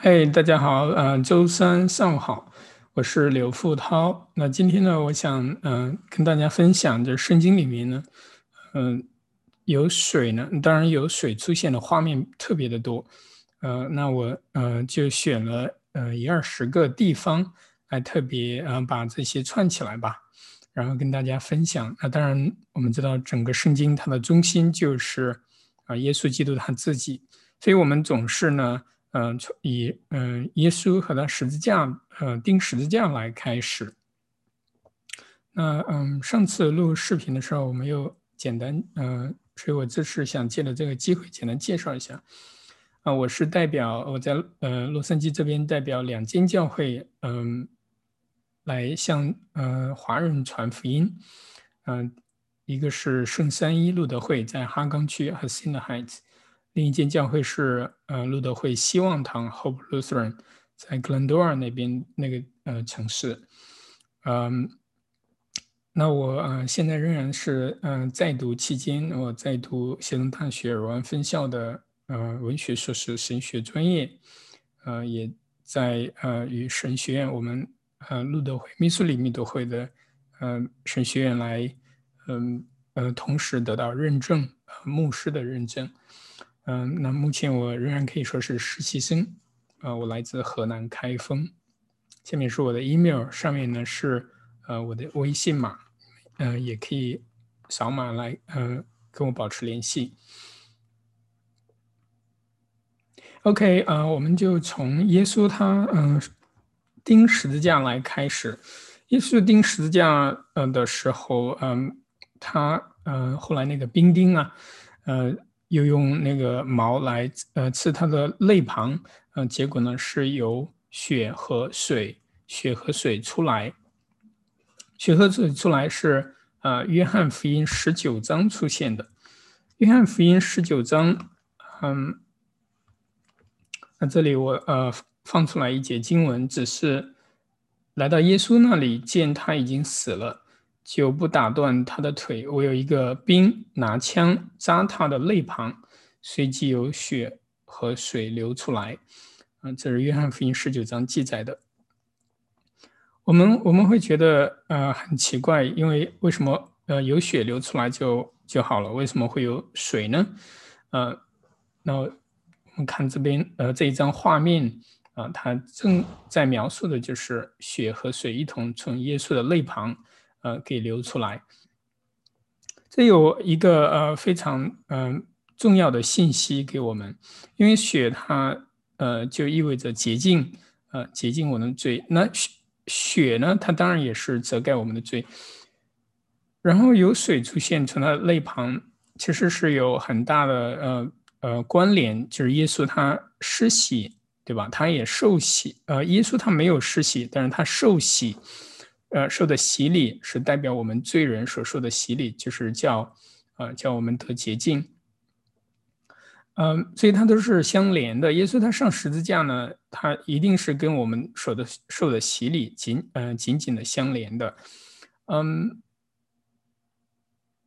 嘿，大家好，呃，周三上午好，我是刘富涛。那今天呢，我想嗯、跟大家分享，就圣经里面呢，嗯、有水呢，当然有水出现的画面特别的多，呃，那我呃就选了呃一二十个地方来特别呃把这些串起来吧，然后跟大家分享。那当然，我们知道整个圣经它的中心就是啊、耶稣基督他自己，所以我们总是呢。嗯，从以嗯耶稣和他十字架，呃钉十字架来开始。那嗯，上次录视频的时候，我没有简单嗯，所以我这次想借着这个机会简单介绍一下。啊，我是代表我在呃洛杉矶这边代表两间教会，嗯，来向呃华人传福音。嗯，一个是圣三一路德会，在哈冈区 Hacienda Heights。另一间教会是呃路德会希望堂 Hope Lutheran，在 Glendora 那边那个呃城市，嗯，那我呃现在仍然是嗯、呃、在读期间，我在读谢东大学尔湾分校的呃文学硕士神学专业，呃也在呃与神学院我们呃路德会密苏里密德会的呃神学院来嗯呃同时得到认证，呃牧师的认证。嗯，那目前我仍然可以说是实习生，呃，我来自河南开封。下面是我的 email，上面呢是呃我的微信码，呃，也可以扫码来呃跟我保持联系。OK，呃，我们就从耶稣他嗯、钉十字架来开始。耶稣钉十字架呃的时候，嗯、他呃后来那个兵丁啊，呃。又用那个矛来呃刺他的肋旁，呃，结果呢是由血和水，血和水出来。血和水出来是呃约翰福音十九章出现的。约翰福音十九章，嗯，那这里我呃放出来一节经文，只是来到耶稣那里，见他已经死了。就不打断他的腿。我有一个兵拿枪扎他的肋旁，随即有血和水流出来。啊，这是约翰福音十九章记载的。我们我们会觉得呃很奇怪，因为为什么呃有血流出来就就好了？为什么会有水呢？呃，那我们看这边呃这一张画面啊，它正在描述的就是血和水一同从耶稣的肋旁。呃，给流出来。这有一个呃非常嗯、呃、重要的信息给我们，因为血它呃就意味着洁净，呃洁净我们的罪。那血血呢，它当然也是遮盖我们的罪。然后有水出现从它肋旁，其实是有很大的呃呃关联，就是耶稣他施洗，对吧？他也受洗。呃，耶稣他没有施洗，但是他受洗。呃，受的洗礼是代表我们罪人所受的洗礼，就是叫，呃，叫我们得洁净。嗯，所以它都是相连的。耶稣他上十字架呢，他一定是跟我们受的受的洗礼紧，嗯，紧紧的相连的。嗯，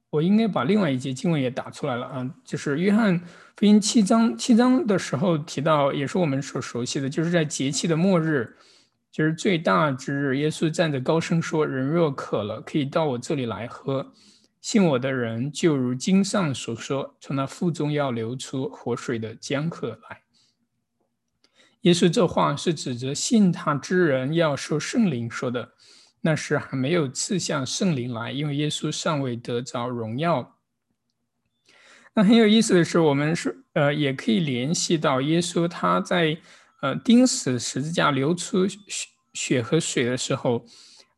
我应该把另外一节经文也打出来了啊，就是约翰福音七章七章的时候提到，也是我们所熟悉的，就是在节气的末日。就是最大之日，耶稣站着高声说：“人若渴了，可以到我这里来喝。信我的人，就如经上所说，从那腹中要流出活水的江河来。”耶稣这话是指着信他之人要受圣灵说的。那时还没有赐下圣灵来，因为耶稣尚未得着荣耀。那很有意思的是，我们是呃，也可以联系到耶稣他在。呃，钉死十字架流出血血和水的时候，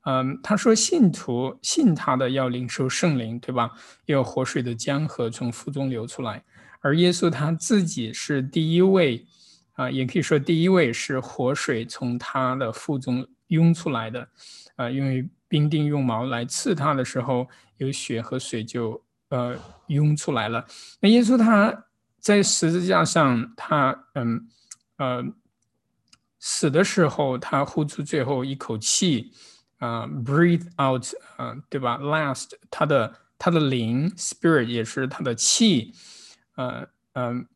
嗯，他说信徒信他的要领受圣灵，对吧？有活水的江河从腹中流出来，而耶稣他自己是第一位，啊，也可以说第一位是活水从他的腹中涌出来的，啊，因为兵丁用矛来刺他的时候，有血和水就呃涌出来了。那耶稣他在十字架上，他嗯呃。死的时候，他呼出最后一口气，啊，breathe out，啊，对吧？last，他的他的灵 spirit 也是他的气，呃，嗯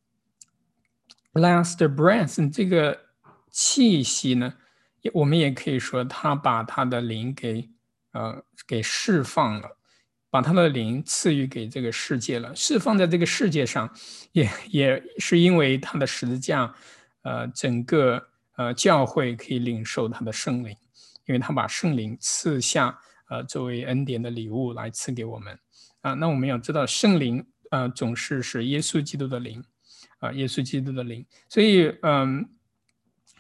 ，last breath，这个气息呢，我们也可以说他把他的灵给呃给释放了，把他的灵赐予给这个世界了，释放在这个世界上，也也是因为他的十字架，呃，整个呃教会可以领受他的圣灵，因为他把圣灵赐下，呃，作为恩典的礼物来赐给我们啊。那我们要知道，圣灵呃总是是耶稣基督的灵。啊，耶稣基督的灵，所以，嗯，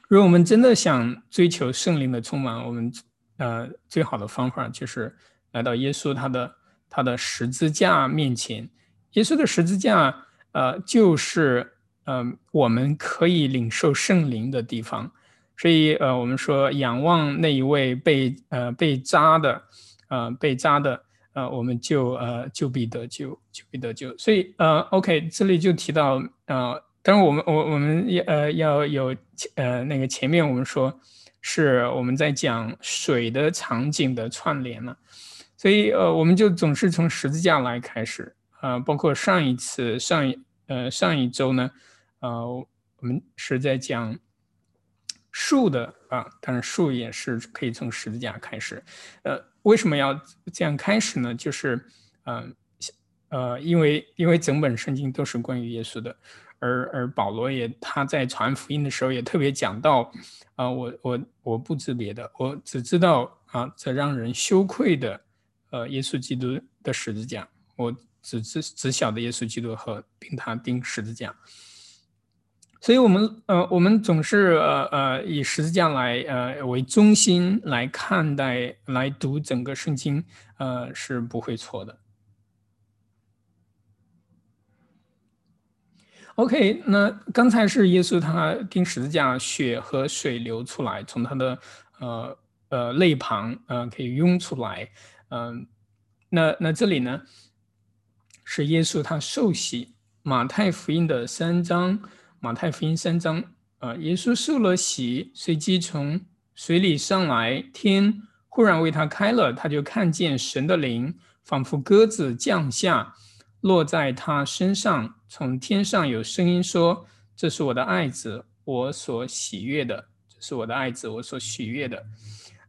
如果我们真的想追求圣灵的充满，我们，呃，最好的方法就是来到耶稣他的他的十字架面前。耶稣的十字架，呃，就是，嗯，我们可以领受圣灵的地方。所以，呃，我们说仰望那一位被，呃，被扎的，呃，被扎的。呃，我们就呃就必得救，就必得救。所以呃，OK，这里就提到呃，当然我们我我们也呃要有呃那个前面我们说是我们在讲水的场景的串联了，所以呃我们就总是从十字架来开始啊，包括上一次上一呃上一周呢，呃我们是在讲树的啊，但是树也是可以从十字架开始，呃。为什么要这样开始呢？就是，嗯，呃，因为因为整本圣经都是关于耶稣的，而而保罗也他在传福音的时候也特别讲到，啊，我我我不知别的，我只知道啊，这让人羞愧的，呃，耶稣基督的十字架，我只知只晓得耶稣基督和并他钉十字架。所以，我们呃，我们总是呃呃以十字架来呃为中心来看待、来读整个圣经，呃是不会错的。OK，那刚才是耶稣他钉十字架，血和水流出来，从他的呃呃肋旁呃可以涌出来，嗯，那那这里呢是耶稣他受洗，马太福音的三章。马太福音三章，啊，耶稣受了洗，随即从水里上来，天忽然为他开了，他就看见神的灵仿佛鸽子降下，落在他身上。从天上有声音说：“这是我的爱子，我所喜悦的。这是我的爱子，我所喜悦的。”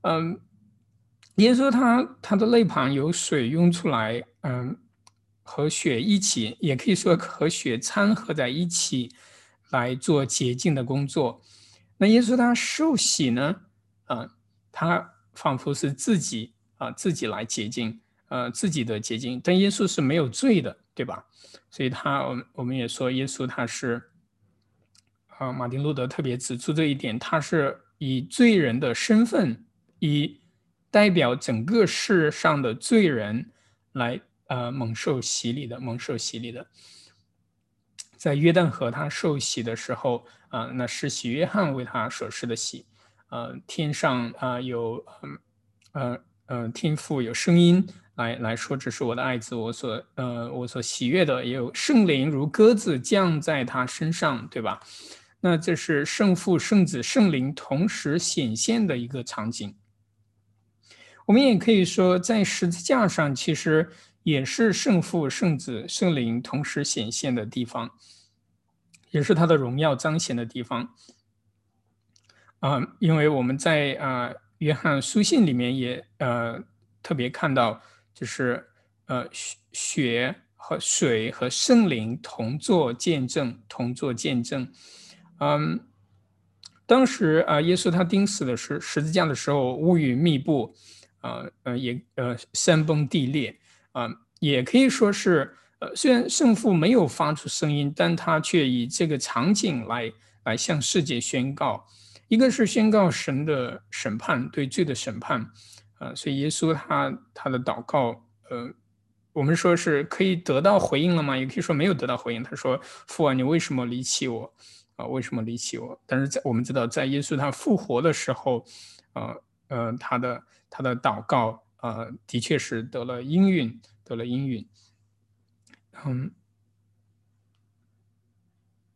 嗯，耶稣他他的肋旁有水涌出来，嗯，和血一起，也可以说和血掺合在一起。来做洁净的工作，那耶稣他受洗呢？啊，他仿佛是自己啊，自己来洁净，呃，自己的洁净。但耶稣是没有罪的，对吧？所以他，我们我们也说，耶稣他是，啊，马丁路德特别指出这一点，他是以罪人的身份，以代表整个世上的罪人来，呃，蒙受洗礼的，蒙受洗礼的。在约旦河他受洗的时候，啊，那是洗约翰为他所施的洗，呃，天上啊有，呃呃天父有声音来来说，这是我的爱子，我所呃我所喜悦的，也有圣灵如鸽子降在他身上，对吧？那这是圣父、圣子、圣灵同时显现的一个场景。我们也可以说，在十字架上，其实。也是圣父、圣子、圣灵同时显现的地方，也是他的荣耀彰显的地方。啊，因为我们在啊约翰书信里面也呃特别看到，就是呃血和水和圣灵同作见证，同作见证。嗯，当时啊耶稣他钉死的是十字架的时候，乌云密布，啊呃也呃山崩地裂。啊，也可以说是，呃，虽然圣父没有发出声音，但他却以这个场景来来向世界宣告，一个是宣告神的审判，对罪的审判，啊，所以耶稣他他的祷告，呃，我们说是可以得到回应了吗？也可以说没有得到回应。他说：“父啊，你为什么离弃我？啊，为什么离弃我？”但是在我们知道，在耶稣他复活的时候，呃呃，他的他的祷告。呃，的确是得了应允，得了应允。嗯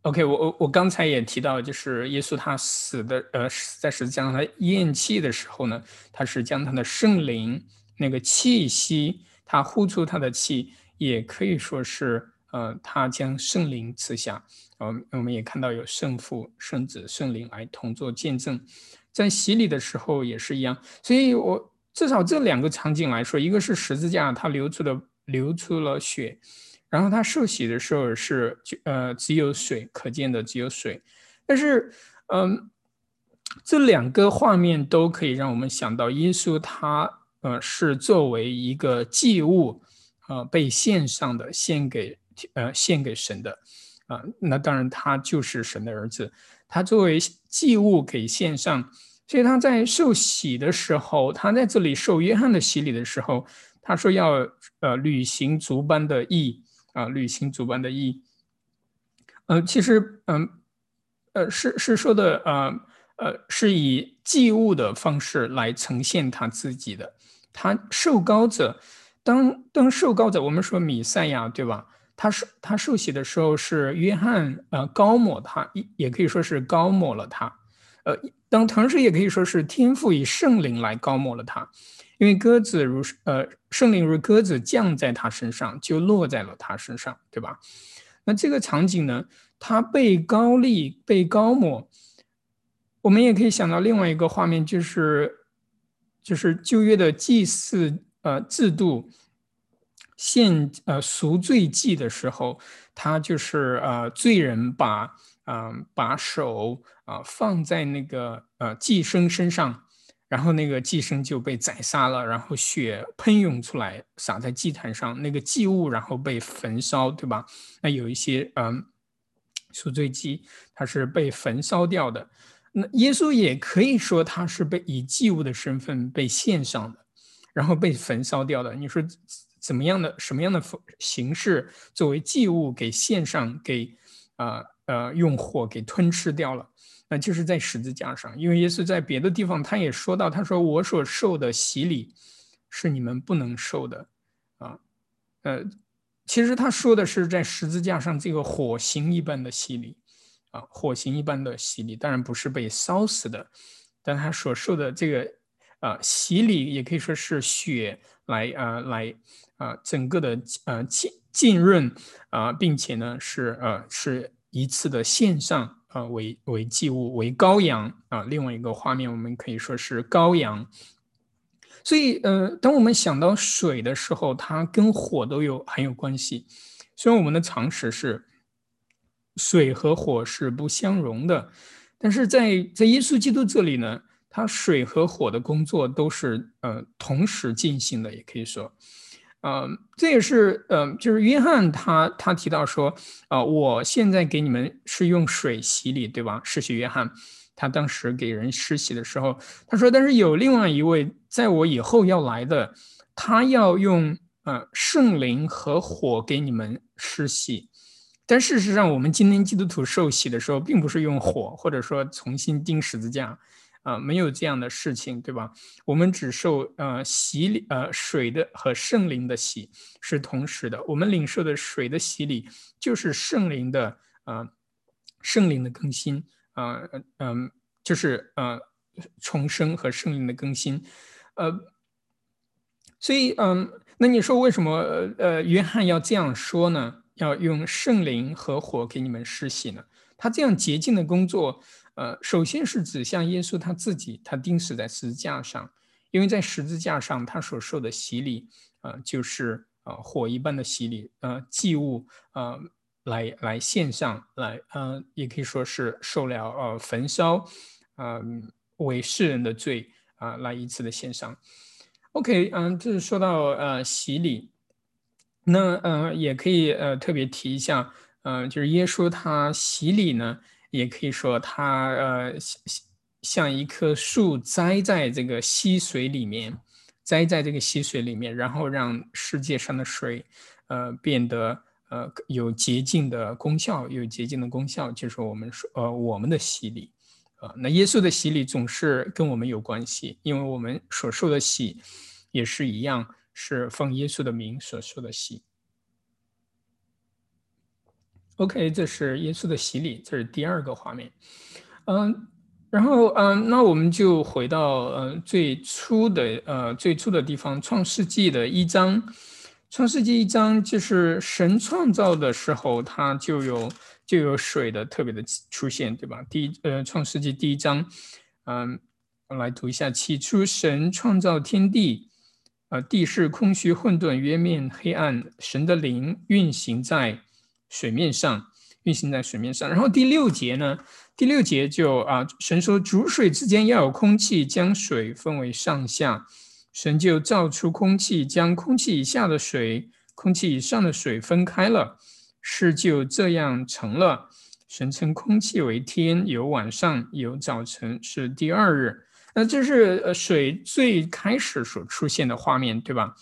，OK，我我我刚才也提到，就是耶稣他死的，呃，在十字架上他咽气的时候呢，他是将他的圣灵那个气息，他呼出他的气，也可以说是呃，他将圣灵赐下，呃，我们也看到有圣父、圣子、圣灵来同作见证，在洗礼的时候也是一样，所以我至少这两个场景来说，一个是十字架，它流出的流出了血，然后他受洗的时候是呃只有水，可见的只有水，但是嗯，这两个画面都可以让我们想到耶稣他呃是作为一个祭物，呃被献上的，献给。呃，献给神的，啊，那当然他就是神的儿子，他作为祭物给献上，所以他在受洗的时候，他在这里受约翰的洗礼的时候，他说要呃履行族班的义啊，履行族班的义。呃，其实嗯，呃是是说的呃呃是以祭物的方式来呈现他自己的，他受膏者，当当受膏者，我们说米赛亚对吧？他受他受洗的时候是约翰呃高抹他，也可以说是高抹了他，呃，当同时也可以说是天赋以圣灵来高抹了他，因为鸽子如呃圣灵如鸽子降在他身上，就落在了他身上，对吧？那这个场景呢，他被高立被高抹，我们也可以想到另外一个画面，就是就是旧约的祭祀呃制度。献呃赎罪祭的时候，他就是呃罪人把嗯把手啊放在那个呃寄生身上，然后那个寄生就被宰杀了，然后血喷涌出来洒在祭坛上，那个祭物然后被焚烧，对吧？那有一些嗯赎罪祭它是被焚烧掉的，那耶稣也可以说他是被以祭物的身份被献上的，然后被焚烧掉的。你说？怎么样的什么样的形式作为祭物给献上，给啊呃用火给吞吃掉了？那就是在十字架上，因为耶稣在别的地方他也说到，他说我所受的洗礼是你们不能受的啊。呃，其实他说的是在十字架上这个火刑一般的洗礼啊，火刑一般的洗礼，当然不是被烧死的，但他所受的这个啊洗礼也可以说是血来啊来。啊，整个的呃浸浸润啊，并且呢是呃是一次的线上啊为为祭物为羔羊啊，另外一个画面我们可以说是羔羊。所以呃，当我们想到水的时候，它跟火都有很有关系。虽然我们的常识是水和火是不相容的，但是在在耶稣基督这里呢，它水和火的工作都是呃同时进行的，也可以说。嗯，这也是嗯，就是约翰他他提到说，啊，我现在给你们是用水洗礼，对吧？施洗约翰他当时给人施洗的时候，他说，但是有另外一位在我以后要来的，他要用呃圣灵和火给你们施洗。但事实上，我们今天基督徒受洗的时候，并不是用火，或者说重新钉十字架。啊，没有这样的事情，对吧？我们只受呃洗礼，呃水的和圣灵的洗是同时的。我们领受的水的洗礼，就是圣灵的呃圣灵的更新，啊嗯，就是呃重生和圣灵的更新，呃，所以嗯，那你说为什么呃约翰要这样说呢？要用圣灵和火给你们施洗呢？他这样洁净的工作。呃，首先是指向耶稣他自己，他钉死在十字架上，因为在十字架上他所受的洗礼，呃，就是呃火一般的洗礼，呃祭物，呃来来献上来，呃也可以说是受了呃焚烧，呃为世人的罪啊来一次的献上。OK，嗯，这是说到呃洗礼，那呃也可以呃特别提一下，呃就是耶稣他洗礼呢。也可以说，它呃像像一棵树栽在这个溪水里面，栽在这个溪水里面，然后让世界上的水，呃变得呃有洁净的功效，有洁净的功效，就是我们说呃我们的洗礼，啊，那耶稣的洗礼总是跟我们有关系，因为我们所受的洗也是一样，是奉耶稣的名所受的洗。OK，这是耶稣的洗礼，这是第二个画面。嗯，然后嗯，那我们就回到呃最初的呃最初的地方，《创世纪》的一章，《创世纪一章就是神创造的时候，它就有就有水的特别的出现，对吧？第一呃，创世纪第一章，嗯，我来读一下：起初神创造天地，呃，地是空虚混沌，渊面黑暗，神的灵运行在水面上，运行在水面上。然后第六节呢？第六节就啊，神说主水之间要有空气，将水分为上下。神就造出空气，将空气以下的水、空气以上的水分开了，事就这样成了。神称空气为天，有晚上，有早晨，是第二日。那这是呃水最开始所出现的画面，对吧？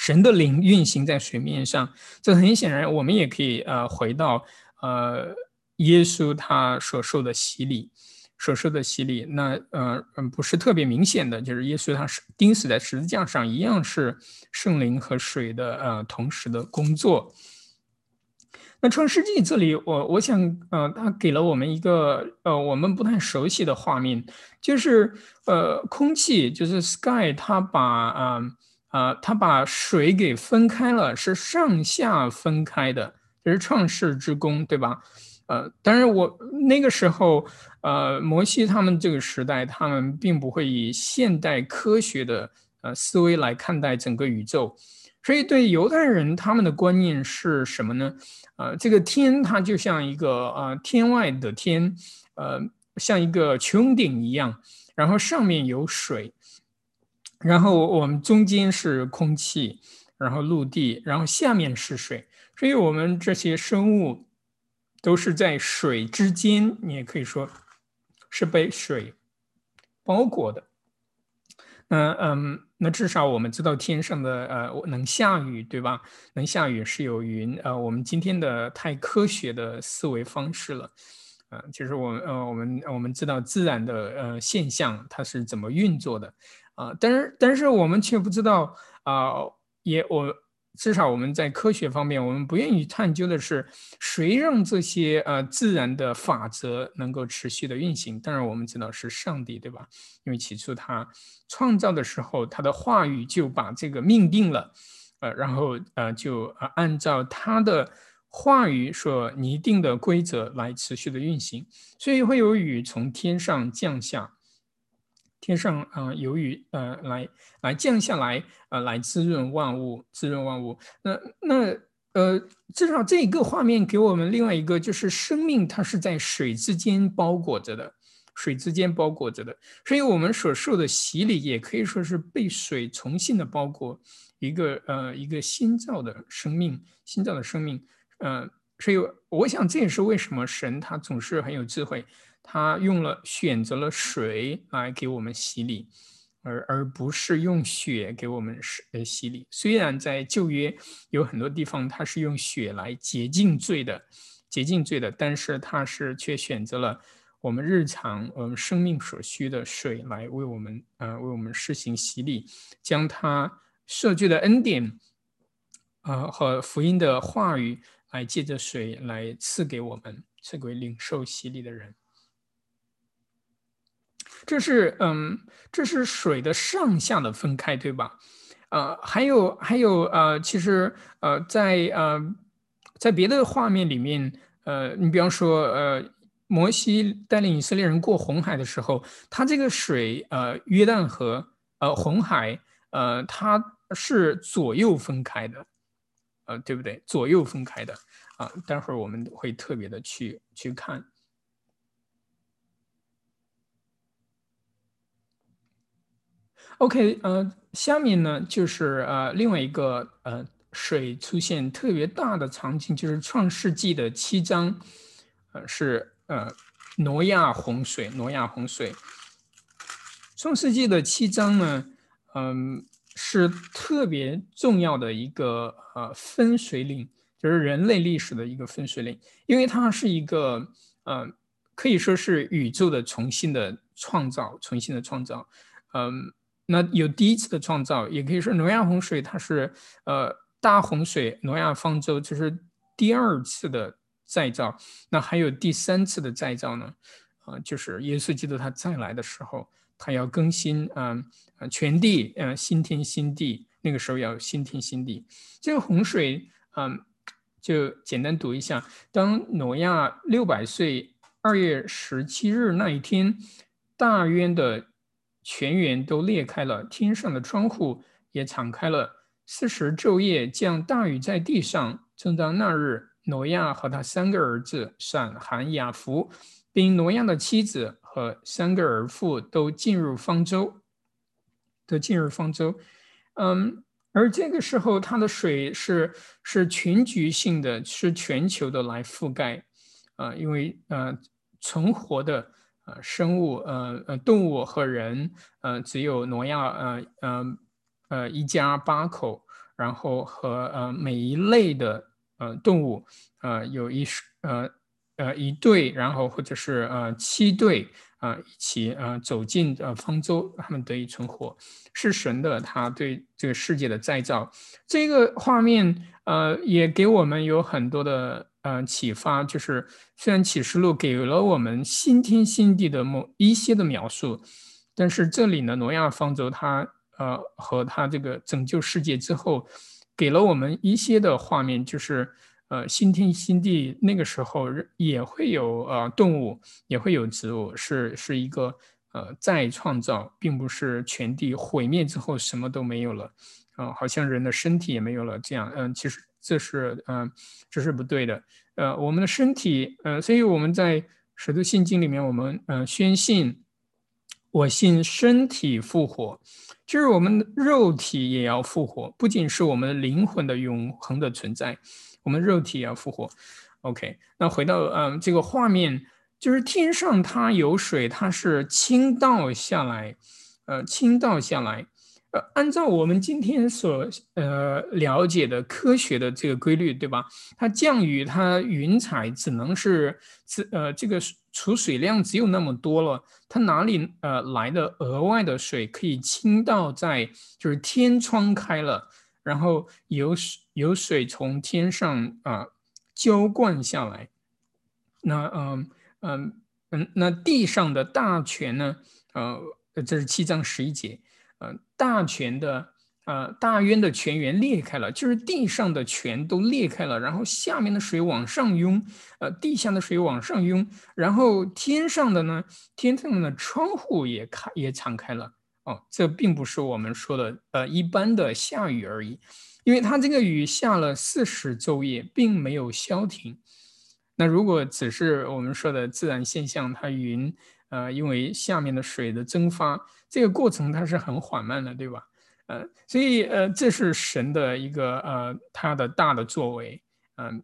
神的灵运行在水面上，这很显然，我们也可以呃回到呃。耶稣他所受的洗礼，所受的洗礼，那呃嗯不是特别明显的，就是耶稣他是钉死在十字架上，一样是圣灵和水的呃同时的工作。那创世纪这里，我我想呃，他给了我们一个呃我们不太熟悉的画面，就是呃空气，就是 sky，它把啊啊他把水给分开了，是上下分开的，这是创世之功，对吧？呃，当然，我那个时候，呃，摩西他们这个时代，他们并不会以现代科学的呃思维来看待整个宇宙，所以对犹太人他们的观念是什么呢？呃，这个天它就像一个呃天外的天，呃，像一个穹顶一样，然后上面有水，然后我们中间是空气，然后陆地，然后下面是水，所以我们这些生物。都是在水之间，你也可以说是被水包裹的。那嗯，那至少我们知道天上的呃能下雨，对吧？能下雨是有云。呃，我们今天的太科学的思维方式了。呃，其实我呃我们我们知道自然的呃现象它是怎么运作的啊，但是但是我们却不知道啊，也我。至少我们在科学方面，我们不愿意探究的是谁让这些呃自然的法则能够持续的运行。当然，我们知道是上帝，对吧？因为起初他创造的时候，他的话语就把这个命定了，呃，然后呃就按照他的话语所拟定的规则来持续的运行，所以会有雨从天上降下。天上啊有雨，呃，来来降下来，呃，来滋润万物，滋润万物。那那呃，至少这一个画面给我们另外一个，就是生命它是在水之间包裹着的，水之间包裹着的。所以我们所受的洗礼也可以说是被水重新的包裹，一个呃一个新造的生命，新造的生命。呃，所以我想这也是为什么神他总是很有智慧。他用了选择了水来给我们洗礼，而而不是用血给我们洗呃洗礼。虽然在旧约有很多地方他是用血来洁净罪的，洁净罪的，但是他是却选择了我们日常我们生命所需的水来为我们呃为我们施行洗礼，将他设置的恩典，呃和福音的话语来借着水来赐给我们，赐给领受洗礼的人。这是嗯，这是水的上下的分开，对吧？呃，还有还有呃，其实呃，在呃，在别的画面里面，呃，你比方说呃，摩西带领以色列人过红海的时候，他这个水呃，约旦河呃，红海呃，它是左右分开的，呃，对不对？左右分开的啊，待会儿我们会特别的去去看。OK，呃，下面呢就是呃另外一个呃水出现特别大的场景，就是创世纪的七章，呃是呃挪亚洪水，挪亚洪水。创世纪的七章呢，嗯是特别重要的一个呃分水岭，就是人类历史的一个分水岭，因为它是一个呃可以说是宇宙的重新的创造，重新的创造，嗯。那有第一次的创造，也可以说挪亚洪水，它是呃大洪水，挪亚方舟就是第二次的再造。那还有第三次的再造呢？啊，就是耶稣基督他再来的时候，他要更新啊啊全地，呃新天新地，那个时候要新天新地。这个洪水，嗯，就简单读一下：当挪亚六百岁二月十七日那一天，大渊的全员都裂开了，天上的窗户也敞开了，四时昼夜降大雨在地上。正当那日，挪亚和他三个儿子闪、含、雅弗，并挪亚的妻子和三个儿妇都进入方舟。都进入方舟，嗯，而这个时候，它的水是是全局性的，是全球的来覆盖，啊，因为呃，存活的生物，呃呃动物和人，呃，只有挪亚，呃呃呃一家八口，然后和呃每一类的呃动物，呃有一呃呃一对，然后或者是呃七对。啊，一起啊走进呃方舟，他们得以存活，是神的他对这个世界的再造。这个画面呃也给我们有很多的呃启发，就是虽然启示录给了我们新天新地的某一些的描述，但是这里呢，挪亚方舟它呃和它这个拯救世界之后，给了我们一些的画面，就是。呃，新天新地那个时候也会有呃动物，也会有植物，是是一个呃再创造，并不是全地毁灭之后什么都没有了，啊，好像人的身体也没有了这样，嗯，其实这是嗯这是不对的，呃，我们的身体，呃，所以我们在使徒信经里面，我们嗯宣信，我信身体复活，就是我们的肉体也要复活，不仅是我们灵魂的永恒的存在。我们肉体也要复活，OK。那回到嗯这个画面，就是天上它有水，它是倾倒下来，呃，倾倒下来。呃，按照我们今天所呃了解的科学的这个规律，对吧？它降雨，它云彩只能是只呃这个储水量只有那么多了，它哪里呃来的额外的水可以倾倒在就是天窗开了？然后有水有水从天上啊浇灌下来，那嗯嗯嗯，那地上的大泉呢？呃，这是七章十一节，呃，大泉的呃大渊的泉源裂开了，就是地上的泉都裂开了，然后下面的水往上涌，呃，地下的水往上涌，然后天上的呢，天上的窗户也开也敞开了。哦，这并不是我们说的呃一般的下雨而已，因为它这个雨下了四十昼夜，并没有消停。那如果只是我们说的自然现象，它云呃因为下面的水的蒸发，这个过程它是很缓慢的，对吧？呃，所以呃这是神的一个呃他的大的作为，嗯。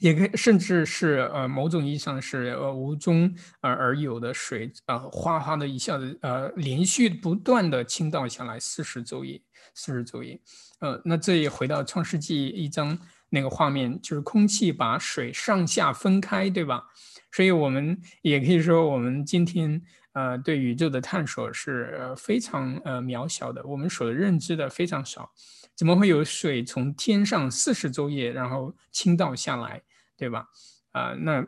也可以，甚至是呃，某种意义上是呃无中而而有的水，呃，哗哗的一下子，呃，连续不断的倾倒下来，四十昼夜，四十昼夜，呃，那这也回到创世纪一章那个画面，就是空气把水上下分开，对吧？所以我们也可以说，我们今天呃对宇宙的探索是非常呃渺小的，我们所认知的非常少，怎么会有水从天上四十昼夜然后倾倒下来？对吧？啊，那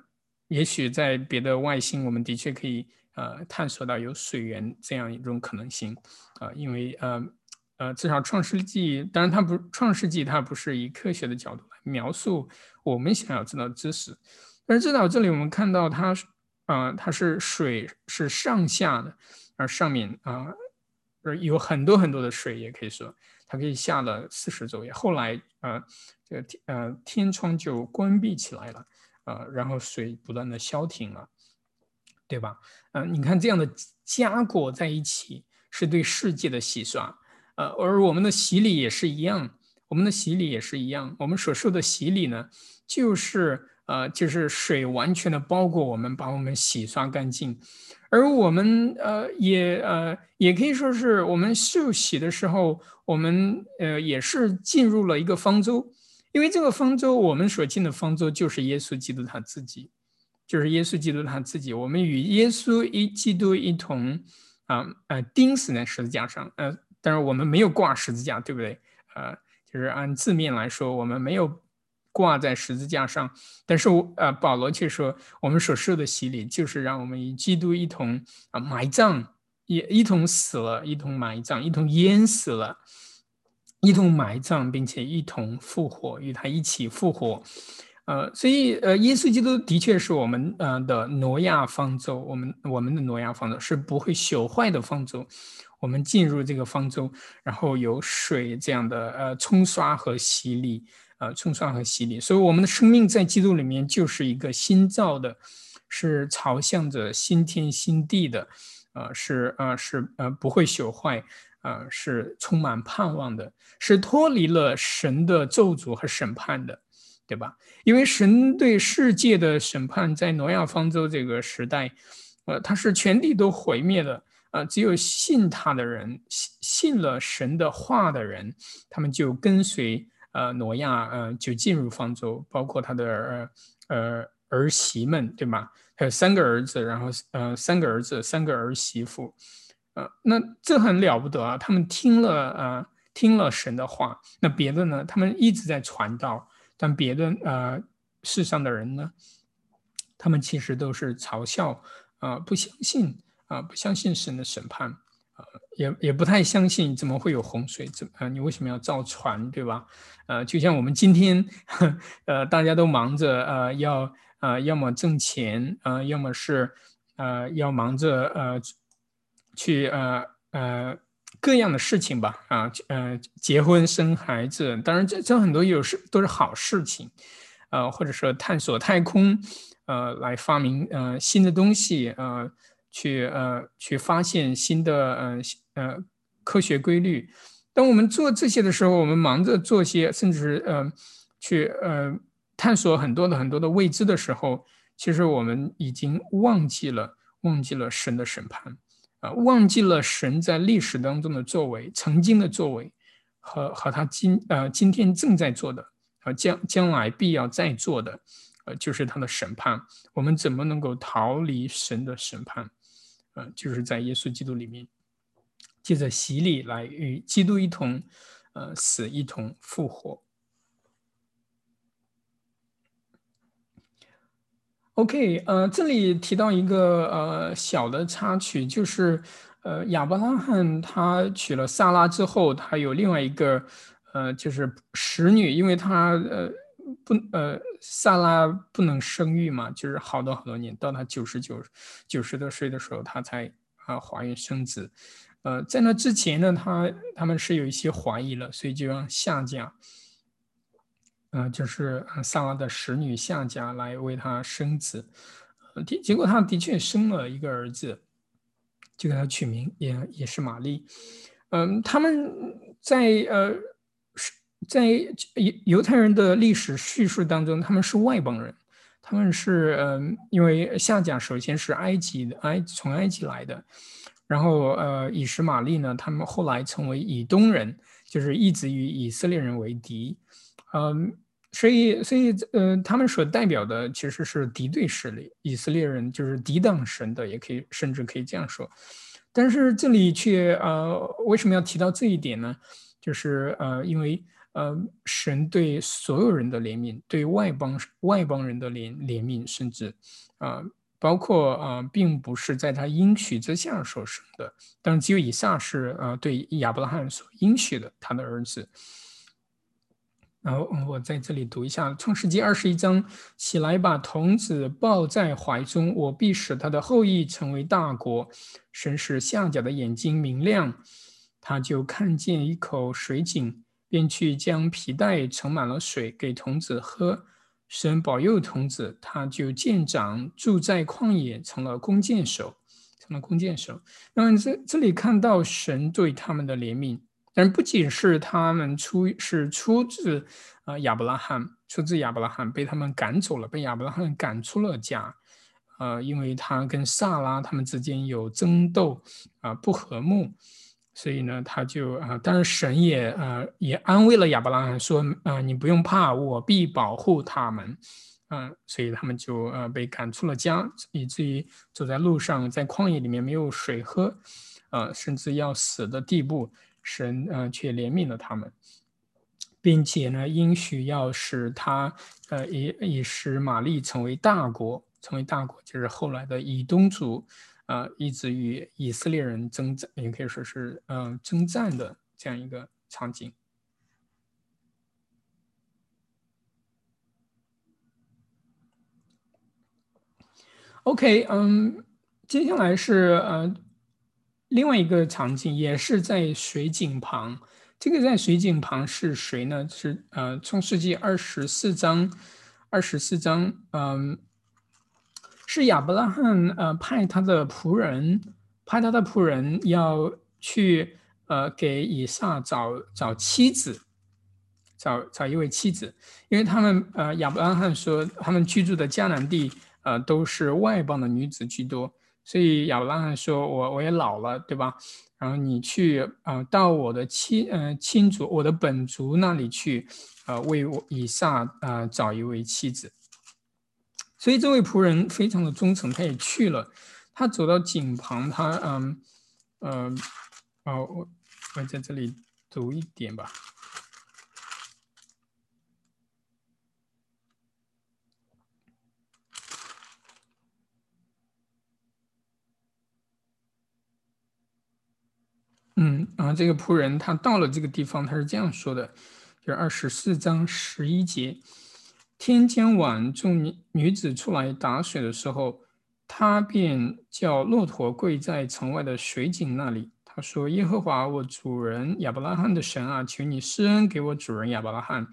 也许在别的外星，我们的确可以呃探索到有水源这样一种可能性啊，因为呃呃，至少创世纪，当然它不创世纪，它不是以科学的角度来描述我们想要知道的知识，但是至少这里我们看到它啊，它是水是上下的，而上面啊有很多很多的水，也可以说它可以下了四十昼夜，后来啊。这个天呃天窗就关闭起来了，呃，然后水不断的消停了，对吧？呃，你看这样的加果在一起是对世界的洗刷，呃，而我们的洗礼也是一样，我们的洗礼也是一样，我们所受的洗礼呢，就是呃就是水完全的包裹我们，把我们洗刷干净，而我们呃也呃也可以说是我们受洗的时候，我们呃也是进入了一个方舟。因为这个方舟，我们所进的方舟就是耶稣基督他自己，就是耶稣基督他自己。我们与耶稣一基督一同，啊呃钉死在十字架上，呃，但是我们没有挂十字架，对不对？呃，就是按字面来说，我们没有挂在十字架上，但是我呃保罗却说，我们所受的洗礼就是让我们与基督一同啊埋葬，也一同死了，一同埋葬，一同淹死了。一同埋葬，并且一同复活，与他一起复活。呃，所以呃，耶稣基督的确是我们呃的挪亚方舟，我们我们的挪亚方舟是不会朽坏的方舟。我们进入这个方舟，然后有水这样的呃冲刷和洗礼，呃冲刷和洗礼。所以我们的生命在基督里面就是一个新造的，是朝向着新天新地的，呃是呃是呃不会朽坏，呃是充满盼望的，是脱离了神的咒诅和审判的。对吧？因为神对世界的审判，在挪亚方舟这个时代，呃，他是全地都毁灭的，呃，只有信他的人，信信了神的话的人，他们就跟随呃挪亚，呃，就进入方舟，包括他的呃呃儿媳们，对吗？还有三个儿子，然后呃三个儿子，三个儿媳妇，呃，那这很了不得啊！他们听了呃听了神的话，那别的呢？他们一直在传道。但别的呃世上的人呢，他们其实都是嘲笑啊，不相信啊，不相信神的审判啊，也也不太相信怎么会有洪水，怎啊你为什么要造船，对吧？呃，就像我们今天 呃大家都忙着呃要呃要么挣钱啊，要么是呃要忙着呃去呃呃。各样的事情吧，啊，呃，结婚生孩子，当然这这很多有是都是好事情，呃，或者说探索太空，呃，来发明呃新的东西，呃，去呃去发现新的呃呃科学规律。当我们做这些的时候，我们忙着做些，甚至呃去呃探索很多的很多的未知的时候，其实我们已经忘记了忘记了神的审判。啊，忘记了神在历史当中的作为，曾经的作为，和和他今呃今天正在做的，和将将来必要再做的，呃，就是他的审判。我们怎么能够逃离神的审判？呃，就是在耶稣基督里面，借着洗礼来与基督一同，呃，死一同复活。OK，呃，这里提到一个呃小的插曲，就是呃亚伯拉罕他娶了萨拉之后，他有另外一个呃就是使女，因为他呃不呃萨拉不能生育嘛，就是好多好多年，到他九十九九十多岁的时候，他才啊怀孕生子，呃在那之前呢，他他们是有一些怀疑了，所以就让下嫁。呃，就是萨拉的使女夏家来为他生子，呃，结果他的确生了一个儿子，就给他取名也也是玛丽。嗯，他们在呃在犹犹太人的历史叙述当中，他们是外邦人，他们是嗯，因为夏甲首先是埃及的埃从埃及来的，然后呃以实玛利呢，他们后来成为以东人，就是一直与以色列人为敌，嗯。所以，所以，呃，他们所代表的其实是敌对势力，以色列人就是抵挡神的，也可以，甚至可以这样说。但是这里却，呃，为什么要提到这一点呢？就是，呃，因为，呃，神对所有人的怜悯，对外邦外邦人的怜怜悯，甚至，啊，包括，啊，并不是在他应许之下所生的，但只有以撒是，呃，对亚伯拉罕所应许的他的儿子。然后我在这里读一下《创世纪》二十一章：“起来，把童子抱在怀中，我必使他的后裔成为大国。”神使下甲的眼睛明亮，他就看见一口水井，便去将皮带盛满了水给童子喝。神保佑童子，他就见长，住在旷野，成了弓箭手，成了弓箭手。那么这这里看到神对他们的怜悯。但不仅是他们出是出自啊亚伯拉罕，出自亚伯拉罕被他们赶走了，被亚伯拉罕赶出了家，呃，因为他跟萨拉他们之间有争斗啊不和睦，所以呢他就啊，当然神也呃也安慰了亚伯拉罕说啊你不用怕，我必保护他们，嗯，所以他们就呃被赶出了家，以至于走在路上在旷野里面没有水喝，呃，甚至要死的地步。神呃却怜悯了他们，并且呢应许要使他呃以以使玛丽成为大国，成为大国就是后来的以东族，啊，一直与以色列人征战，也可以说是嗯，征战的这样一个场景。OK，嗯，接下来是呃另外一个场景，也是在水井旁。这个在水井旁是谁呢？是呃，创世纪二十四章，二十四章嗯。是亚伯拉罕呃派他的仆人，派他的仆人要去呃给以撒找找妻子。找找一位妻子，因为他们呃亚伯拉罕说他们居住的迦南地呃都是外邦的女子居多，所以亚伯拉罕说我我也老了，对吧？然后你去啊到我的亲呃亲族我的本族那里去，呃为我以撒啊找一位妻子。所以这位仆人非常的忠诚，他也去了。他走到井旁，他嗯嗯哦我我在这里读一点吧。嗯，然后这个仆人他到了这个地方，他是这样说的，就是二十四章十一节，天将晚，众女女子出来打水的时候，他便叫骆驼跪在城外的水井那里。他说：“耶和华我主人亚伯拉罕的神啊，求你施恩给我主人亚伯拉罕，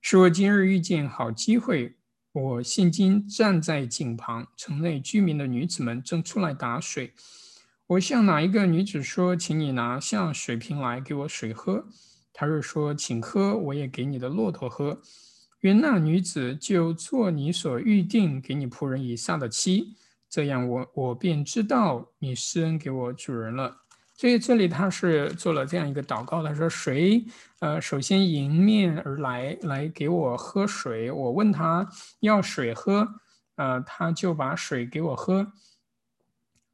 使我今日遇见好机会。我现今站在井旁，城内居民的女子们正出来打水。”我向哪一个女子说，请你拿下水瓶来给我水喝？她若说，请喝，我也给你的骆驼喝。愿那女子就做你所预定给你仆人以撒的妻，这样我我便知道你施恩给我主人了。所以这里他是做了这样一个祷告，他说谁呃首先迎面而来来给我喝水，我问他要水喝，呃他就把水给我喝。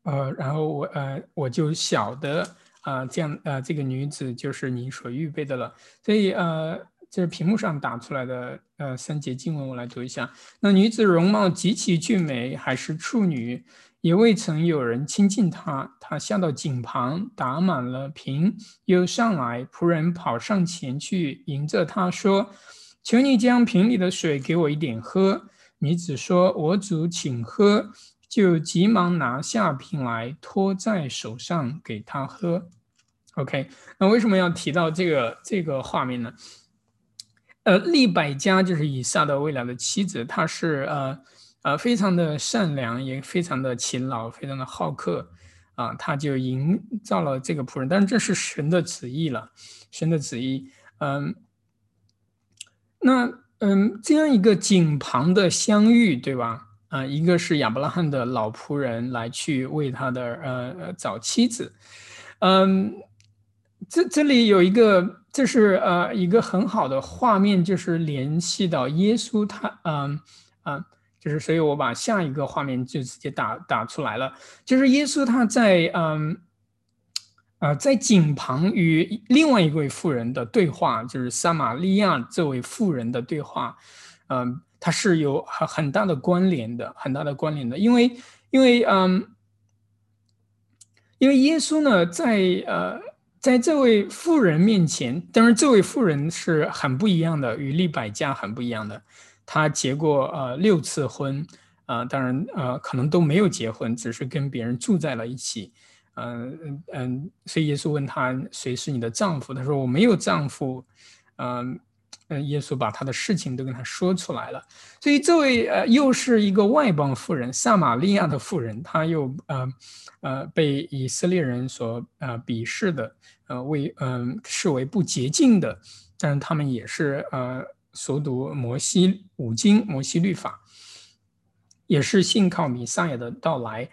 呃，然后我呃我就晓得啊，这样呃这个女子就是你所预备的了。所以呃，这是屏幕上打出来的呃三节经文，我来读一下。那女子容貌极其俊美，还是处女，也未曾有人亲近她。她下到井旁，打满了瓶，又上来，仆人跑上前去迎着她说：“求你将瓶里的水给我一点喝。”女子说：“我主，请喝。”就急忙拿下瓶来，托在手上给她喝。OK，那为什么要提到这个这个画面呢？呃，利百加就是以撒的未来的妻子，她是呃呃非常的善良，也非常的勤劳，非常的好客啊。他就营造了这个仆人，但是这是神的旨意了，神的旨意。嗯，那嗯这样一个井旁的相遇，对吧？啊，一个是亚伯拉罕的老仆人来去为他的呃找妻子，嗯，这这里有一个，这是呃一个很好的画面，就是联系到耶稣他，嗯啊，就是所以我把下一个画面就直接打打出来了，就是耶稣他在嗯啊在井旁与另外一位妇人的对话，就是撒玛利亚这位妇人的对话，嗯。它是有很很大的关联的，很大的关联的，因为因为嗯，因为耶稣呢，在呃，在这位妇人面前，当然这位妇人是很不一样的，与利百加很不一样的，她结过呃六次婚，啊，当然呃可能都没有结婚，只是跟别人住在了一起，嗯嗯嗯，所以耶稣问他谁是你的丈夫，他说我没有丈夫，嗯。嗯，耶稣把他的事情都跟他说出来了，所以这位呃又是一个外邦妇人，撒玛利亚的妇人，她又呃呃被以色列人所呃鄙视的，呃为嗯视为不洁净的，但是他们也是呃熟读摩西五经、摩西律法，也是信靠弥撒亚的到来。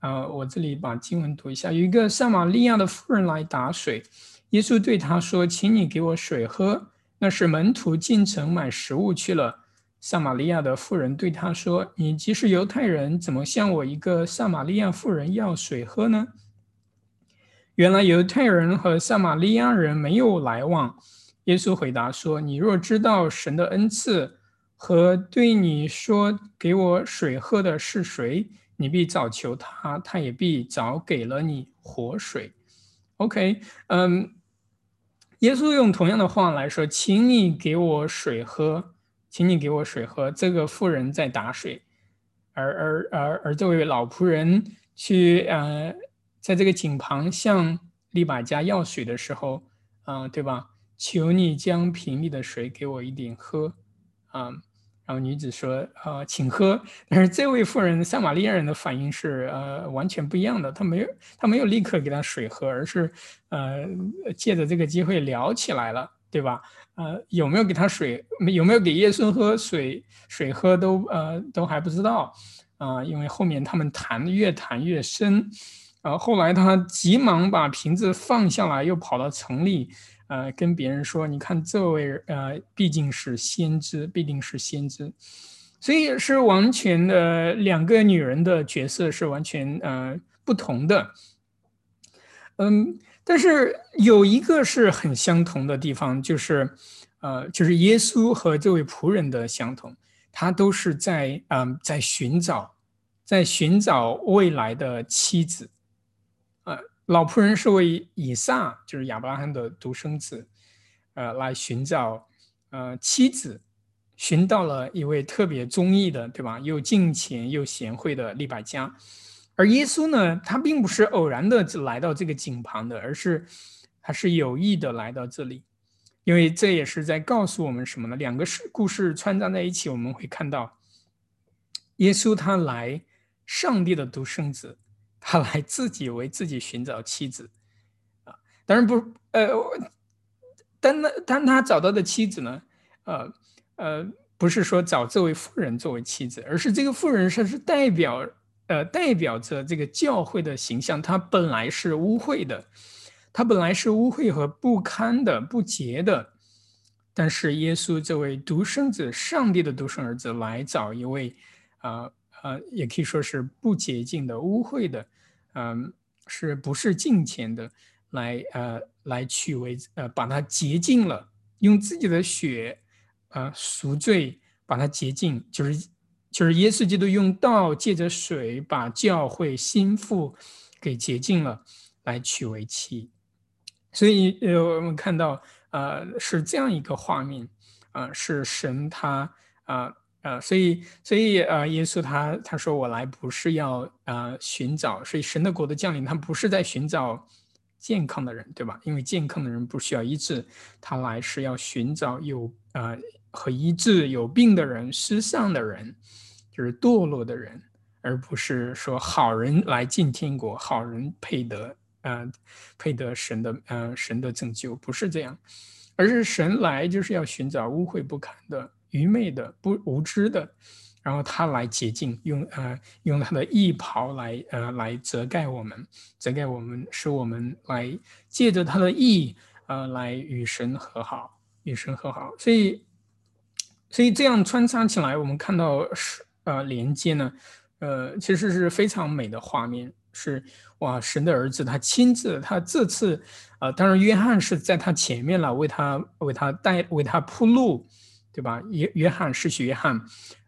呃，我这里把经文读一下，有一个撒玛利亚的妇人来打水，耶稣对他说：“请你给我水喝。”那是门徒进城买食物去了。撒玛利亚的妇人对他说：“你既是犹太人，怎么向我一个撒玛利亚妇人要水喝呢？”原来犹太人和撒玛利亚人没有来往。耶稣回答说：“你若知道神的恩赐和对你说给我水喝的是谁，你必早求他，他也必早给了你活水。” OK，嗯。耶稣用同样的话来说：“请你给我水喝，请你给我水喝。”这个妇人在打水，而而而而这位老仆人去呃，在这个井旁向利百加要水的时候，啊，对吧？求你将瓶里的水给我一点喝，啊。然后女子说：“啊，请喝。”但是这位妇人，撒玛利亚人的反应是呃完全不一样的。他没有，他没有立刻给他水喝，而是呃借着这个机会聊起来了，对吧？呃，有没有给他水？有没有给耶稣喝水？水喝都呃都还不知道啊，因为后面他们谈的越谈越深。啊，后来他急忙把瓶子放下来，又跑到城里。呃，跟别人说，你看这位呃，毕竟是先知，必定是先知，所以是完全的两个女人的角色是完全呃不同的。嗯，但是有一个是很相同的地方，就是呃，就是耶稣和这位仆人的相同，他都是在嗯在寻找，在寻找未来的妻子。老仆人是为以撒，就是亚伯拉罕的独生子，呃，来寻找呃妻子，寻到了一位特别忠义的，对吧？又敬虔又贤惠的利百加。而耶稣呢，他并不是偶然的来到这个井旁的，而是他是有意的来到这里，因为这也是在告诉我们什么呢？两个事故事穿插在一起，我们会看到耶稣他来，上帝的独生子。他来自己为自己寻找妻子，啊，当然不，呃，但那但他找到的妻子呢，呃呃，不是说找这位妇人作为妻子，而是这个妇人是是代表，呃，代表着这个教会的形象。她本来是污秽的，她本来是污秽和不堪的、不洁的，但是耶稣这位独生子，上帝的独生儿子来找一位，啊。呃，呃也可以说是不洁净的、污秽的，嗯，是不是敬虔的？来，呃，来取为，呃，把它洁净了，用自己的血，呃，赎罪，把它洁净，就是，就是耶稣基督用道借着水把教会心腹给洁净了，来娶为妻。所以，呃，我们看到，呃，是这样一个画面，啊，是神他，啊。所以，所以，呃，耶稣他他说我来不是要呃寻找，所以神的国的降临，他不是在寻找健康的人，对吧？因为健康的人不需要医治，他来是要寻找有呃和医治有病的人、失丧的人，就是堕落的人，而不是说好人来进天国，好人配得呃配得神的呃神的拯救，不是这样，而是神来就是要寻找污秽不堪的。愚昧的、不无知的，然后他来洁净，用呃用他的义袍来呃来遮盖我们，遮盖我们，使我们来借着他的义呃来与神和好，与神和好。所以，所以这样穿插起来，我们看到是呃连接呢，呃其实是非常美的画面，是哇神的儿子他亲自他这次呃当然约翰是在他前面了，为他为他带为他铺路。对吧？约约翰是许约翰，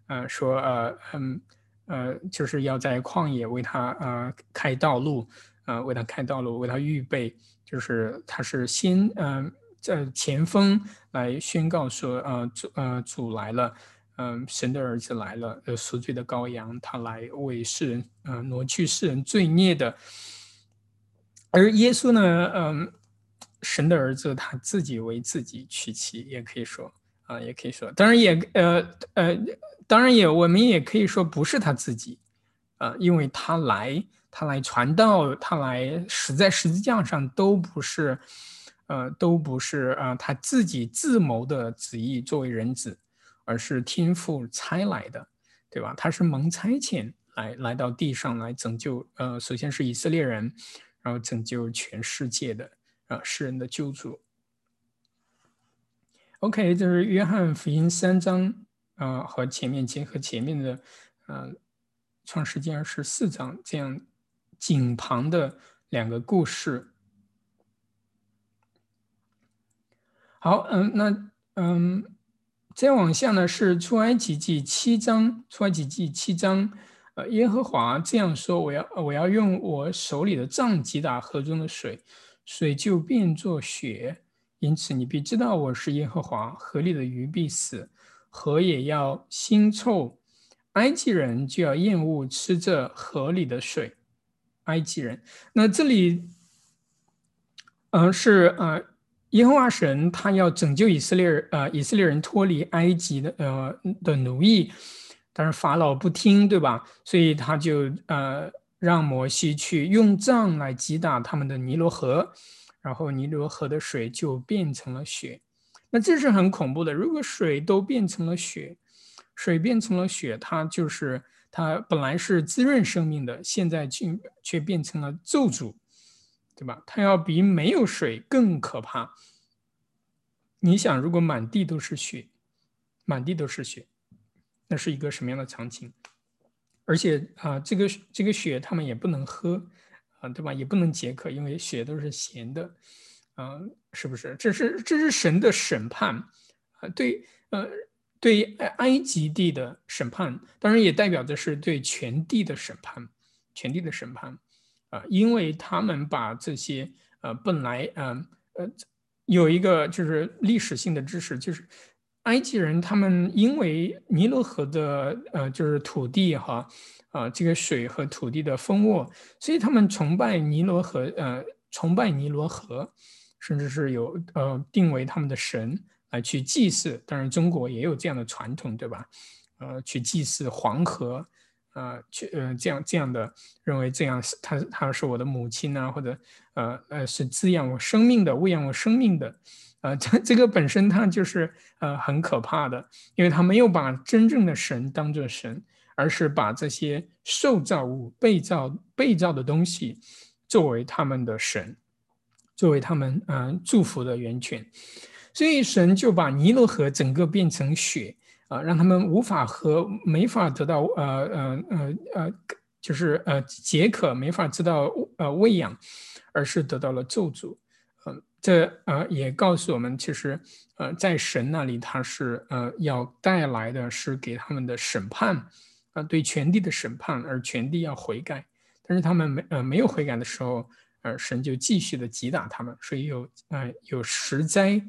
呃，说呃嗯呃，就是要在旷野为他呃开道路，呃为他开道路，为他预备，就是他是先嗯在前锋来宣告说，呃主呃主来了，嗯神的儿子来了，呃赎罪的羔羊，他来为世人呃挪去世人罪孽的。而耶稣呢，嗯神的儿子他自己为自己娶妻，也可以说。啊，也可以说，当然也呃呃，当然也，我们也可以说不是他自己，啊，因为他来，他来传道，他来死在十字架上，都不是，呃，都不是啊，他自己自谋的旨意作为人子，而是天父差来的，对吧？他是蒙差遣来来到地上来拯救，呃，首先是以色列人，然后拯救全世界的啊世人的救主。OK，就是约翰福音三章啊，和前面结合前面的，呃，创世纪二十四章这样井旁的两个故事。好，嗯，那嗯，再往下呢是出埃及记七章，出埃及记七章，呃，耶和华这样说：我要我要用我手里的杖击打河中的水，水就变作血。因此，你必知道我是耶和华，河里的鱼必死，河也要腥臭。埃及人就要厌恶吃这河里的水。埃及人，那这里，呃，是呃，耶和华神他要拯救以色列人，呃，以色列人脱离埃及的呃的奴役，但是法老不听，对吧？所以他就呃让摩西去用杖来击打他们的尼罗河，然后尼罗河的水就变成了血。那这是很恐怖的，如果水都变成了血。水变成了血，它就是它本来是滋润生命的，现在却却变成了咒诅，对吧？它要比没有水更可怕。你想，如果满地都是血，满地都是血，那是一个什么样的场景？而且啊，这个这个血他们也不能喝啊，对吧？也不能解渴，因为血都是咸的，啊，是不是？这是这是神的审判啊，对，呃。对埃及地的审判，当然也代表的是对全地的审判，全地的审判，啊，因为他们把这些呃本来呃呃有一个就是历史性的知识，就是埃及人他们因为尼罗河的呃就是土地哈啊这个水和土地的丰沃，所以他们崇拜尼罗河呃崇拜尼罗河，甚至是有呃定为他们的神。来去祭祀，当然中国也有这样的传统，对吧？呃，去祭祀黄河，呃，去呃这样这样的认为这样是他他是我的母亲呐，或者呃呃是滋养我生命的、喂养我生命的，呃这这个本身它就是呃很可怕的，因为他没有把真正的神当做神，而是把这些受造物、被造被造的东西作为他们的神，作为他们嗯祝福的源泉。所以神就把尼罗河整个变成血啊，让他们无法喝，没法得到呃呃呃呃，就是呃解渴，没法知道呃喂养，而是得到了咒诅。这呃也告诉我们，其实呃在神那里他是呃要带来的是给他们的审判啊，对全地的审判，而全地要悔改。但是他们没呃没有悔改的时候，呃神就继续的击打他们，所以有呃有十灾。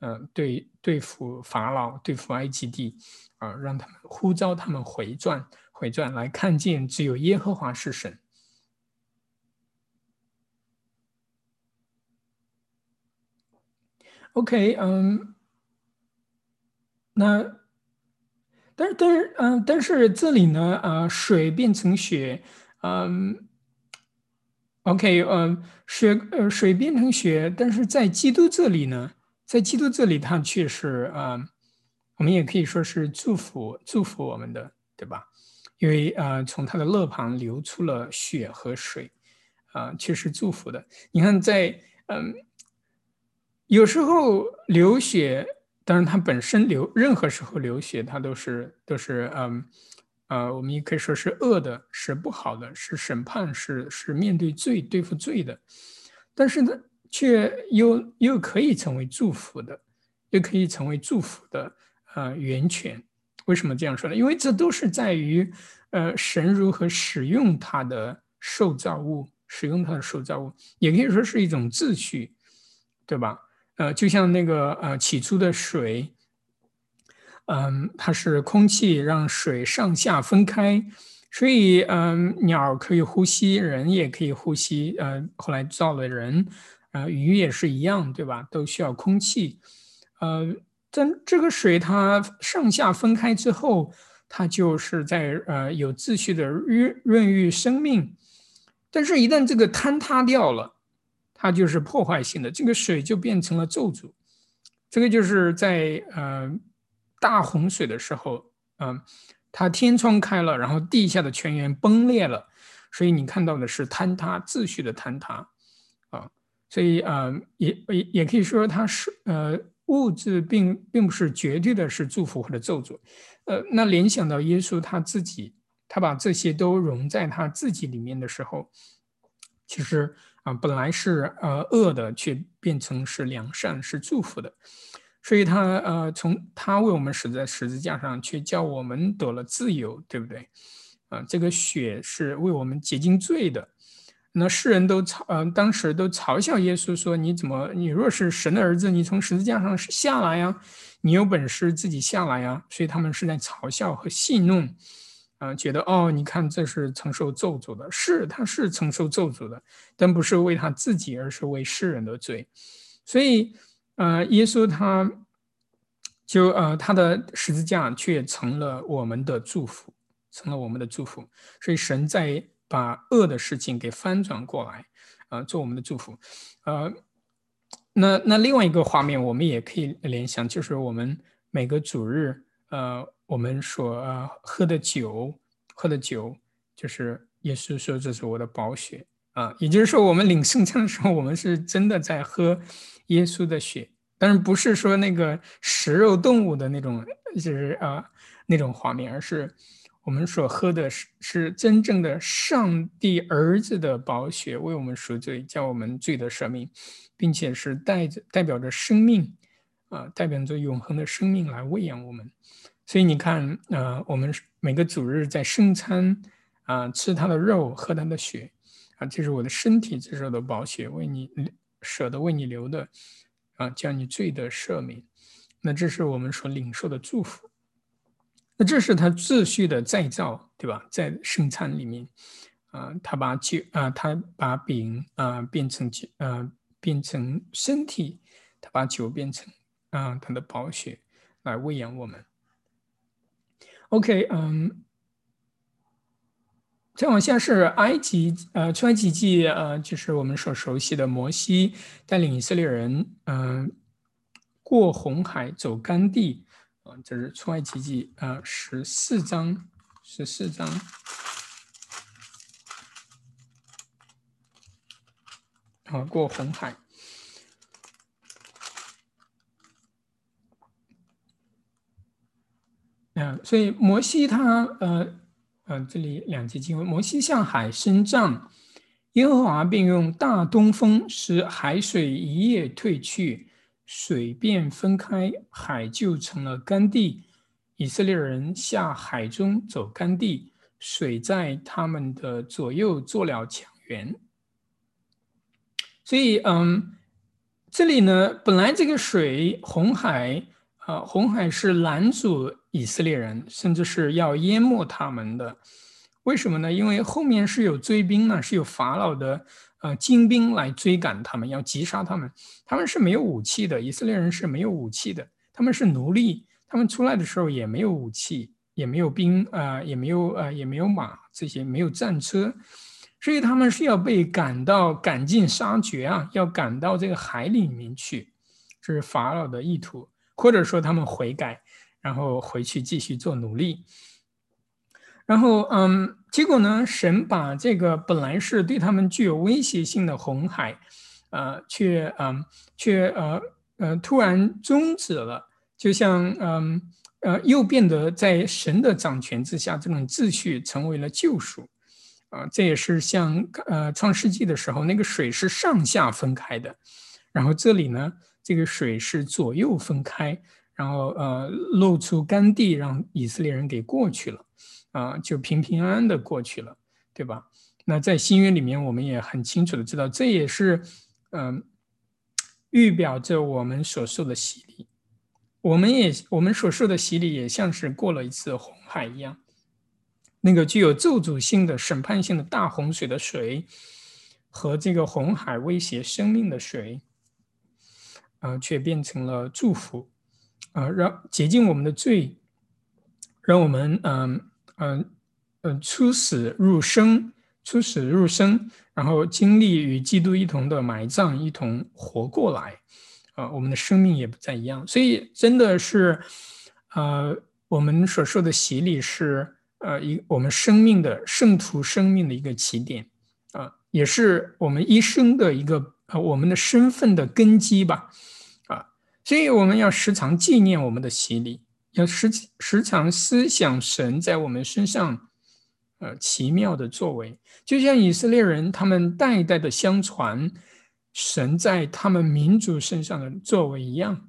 呃，对，对付法老，对付埃及地，啊，让他们呼召他们回转，回转来看见只有耶和华是神。OK，嗯，那，但是，但是，嗯，但是这里呢，啊，水变成雪，嗯，OK，嗯，雪，呃，水变成雪，但是在基督这里呢？在基督这里，他却是啊，我们也可以说是祝福祝福我们的，对吧？因为啊，从他的肋旁流出了血和水，啊，却是祝福的。你看，在嗯，有时候流血，当然它本身流，任何时候流血，它都是都是嗯，呃，我们也可以说是恶的，是不好的，是审判，是是面对罪对付罪的。但是呢？却又又可以成为祝福的，又可以成为祝福的呃源泉。为什么这样说呢？因为这都是在于呃神如何使用他的受造物，使用他的受造物，也可以说是一种秩序，对吧？呃，就像那个呃起初的水，嗯，它是空气让水上下分开，所以嗯鸟可以呼吸，人也可以呼吸。呃，后来造了人。啊，鱼也是一样，对吧？都需要空气。呃，但这个水它上下分开之后，它就是在呃有秩序的润润育生命。但是，一旦这个坍塌掉了，它就是破坏性的，这个水就变成了咒诅。这个就是在呃大洪水的时候，嗯，它天窗开了，然后地下的泉源崩裂了，所以你看到的是坍塌秩序的坍塌啊。所以，呃，也也也可以说，它是呃，物质并并不是绝对的是祝福或者咒诅，呃，那联想到耶稣他自己，他把这些都融在他自己里面的时候，其实啊，本来是呃恶的，却变成是良善，是祝福的。所以，他呃，从他为我们死在十字架上，却叫我们得了自由，对不对？啊，这个血是为我们洁净罪的。那世人都嘲，嗯，当时都嘲笑耶稣说：“你怎么，你若是神的儿子，你从十字架上下来呀？你有本事自己下来呀！”所以他们是在嘲笑和戏弄，啊，觉得哦，你看这是承受咒诅的，是他是承受咒诅的，但不是为他自己，而是为世人的罪。所以，呃，耶稣他。就呃，他的十字架却成了我们的祝福，成了我们的祝福。所以神在把恶的事情给翻转过来，啊，做我们的祝福。呃，那那另外一个画面，我们也可以联想，就是我们每个主日，呃，我们所呃喝的酒，喝的酒，就是耶稣说这是我的宝血啊，也就是说，我们领圣餐的时候，我们是真的在喝耶稣的血。但是不是说那个食肉动物的那种，就是啊那种画面，而是我们所喝的是是真正的上帝儿子的宝血，为我们赎罪，叫我们罪得赦命，并且是带着代表着生命，啊，代表着永恒的生命来喂养我们。所以你看，啊，我们每个主日在圣餐啊吃他的肉，喝他的血，啊，这是我的身体，这是我的宝血，为你舍得为你留的。啊，将你罪的赦免，那这是我们所领受的祝福。那这是他秩序的再造，对吧？在圣餐里面，啊，他把酒啊，他把饼啊变成酒啊，变成身体，他把酒变成啊他的宝血来喂养我们。OK，嗯。再往下是埃及，呃，出埃及记，呃，就是我们所熟悉的摩西带领以色列人，嗯，过红海走干地，啊，这是出埃及记，啊，十四章，十四章，啊，过红海，嗯，所以摩西他，呃。嗯，这里两节经文：摩西向海伸杖，耶和华便用大东风使海水一夜退去，水便分开，海就成了干地。以色列人下海中走干地，水在他们的左右做了墙垣。所以，嗯，这里呢，本来这个水红海啊，红海是拦阻。以色列人甚至是要淹没他们的，为什么呢？因为后面是有追兵呢，是有法老的呃精兵来追赶他们，要击杀他们。他们是没有武器的，以色列人是没有武器的，他们是奴隶，他们出来的时候也没有武器，也没有兵啊，也没有呃，也没有马，这些没有战车，所以他们是要被赶到赶尽杀绝啊，要赶到这个海里面去，这是法老的意图，或者说他们悔改。然后回去继续做努力，然后嗯，结果呢，神把这个本来是对他们具有威胁性的红海，呃，却嗯，却呃呃突然终止了，就像嗯呃又变得在神的掌权之下，这种秩序成为了救赎，啊，这也是像呃创世纪的时候，那个水是上下分开的，然后这里呢，这个水是左右分开。然后呃，露出干地，让以色列人给过去了，啊，就平平安安的过去了，对吧？那在新约里面，我们也很清楚的知道，这也是嗯，预表着我们所受的洗礼。我们也我们所受的洗礼，也像是过了一次红海一样，那个具有咒诅性的审判性的大洪水的水，和这个红海威胁生命的水，啊，却变成了祝福。啊，让洁净我们的罪，让我们嗯嗯嗯出死入生，出死入生，然后经历与基督一同的埋葬，一同活过来，啊，我们的生命也不再一样。所以真的是，呃，我们所受的洗礼是呃一我们生命的圣徒生命的一个起点，啊，也是我们一生的一个呃我们的身份的根基吧。啊所以我们要时常纪念我们的洗礼，要时时常思想神在我们身上，呃，奇妙的作为，就像以色列人他们代代的相传神在他们民族身上的作为一样，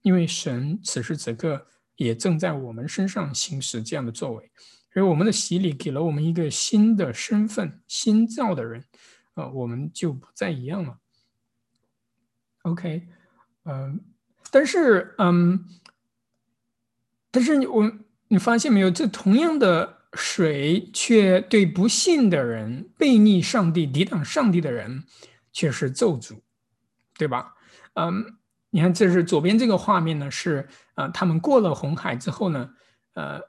因为神此时此刻也正在我们身上行使这样的作为，所以我们的洗礼给了我们一个新的身份，新造的人，呃，我们就不再一样了。OK，嗯，但是，嗯，但是你我你发现没有，这同样的水却对不信的人、背逆上帝、抵挡上帝的人却是咒诅，对吧？嗯，你看，这是左边这个画面呢，是啊，他们过了红海之后呢，呃，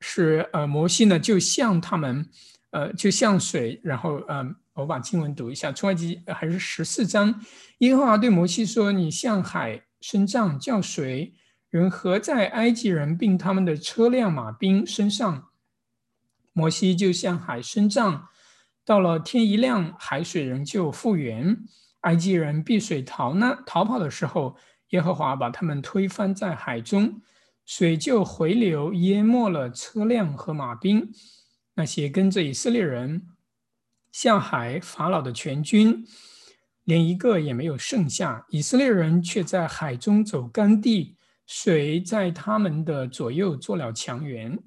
是呃，摩西呢就向他们，呃，就向水，然后嗯。我把经文读一下，《出埃及》还是十四章。耶和华对摩西说：“你向海伸杖，叫水人合在埃及人并他们的车辆马兵身上。”摩西就向海伸杖，到了天一亮，海水仍旧复原。埃及人避水逃难，逃跑的时候，耶和华把他们推翻在海中，水就回流，淹没了车辆和马兵。那些跟着以色列人。向海法老的全军，连一个也没有剩下。以色列人却在海中走干地，水在他们的左右做了墙垣。